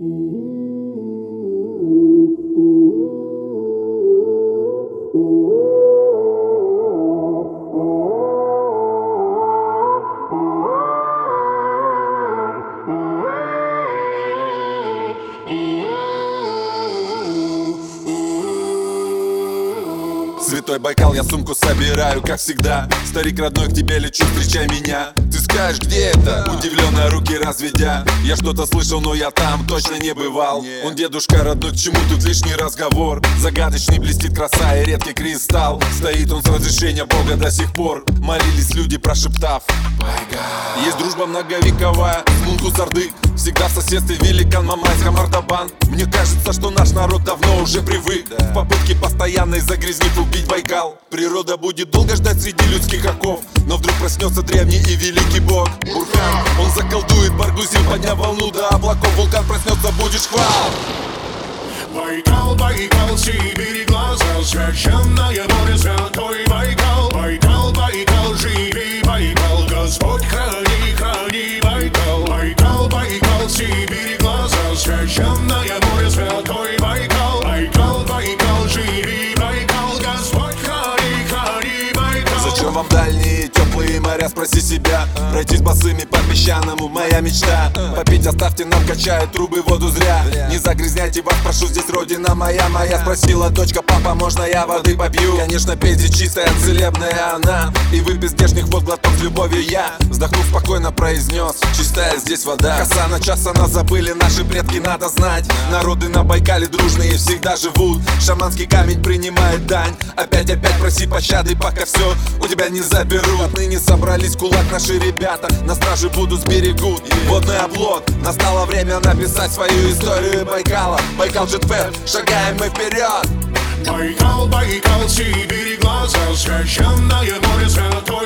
Mm-hmm. Святой Байкал, я сумку собираю, как всегда. Старик родной, к тебе лечу, встречай меня. Ты скажешь, где это? Удивленно руки разведя. Я что-то слышал, но я там точно не бывал. Он дедушка родной, к чему тут лишний разговор? Загадочный блестит краса и редкий кристалл. Стоит он с разрешения Бога до сих пор. Молились люди, прошептав Байгал Есть дружба многовековая, Мункус Орды Всегда в соседстве великан Мамайска Мардабан Мне кажется, что наш народ давно уже привык. В попытке постоянной загрязнить убить Байкал. Природа будет долго ждать среди людских оков. Но вдруг проснется древний и великий бог. Бурхан, он заколдует Баргузин Подняв волну до облаков. Вулкан проснется, будет шквал Байкал, Байкал, Сибирь, вам дальние теплые моря, спроси себя. Пройтись босыми по песчаному, моя мечта. Попить оставьте нам, качают трубы, воду зря. Не загрязняйте вас, прошу, здесь родина моя Моя. Спросила дочка, папа, можно я воды попью? Конечно, пей здесь чистая, целебная она. И выпей здешних вод глоток с любовью я. Вздохнув спокойно произнес, чистая здесь вода Коса на час, она забыли, наши предки надо знать. Народы на Байкале дружные всегда живут. Шаманский камень принимает дань. Опять-опять проси пощады, пока все у тебя не заберут. Отныне собрались кулак наши ребята. На страже будут сберегут водный облог. Настало время написать свою историю Байкала. Байкал Джетфер, шагаем мы вперед. Байкал, Байкал, Сибирь, глаза Священное море, святой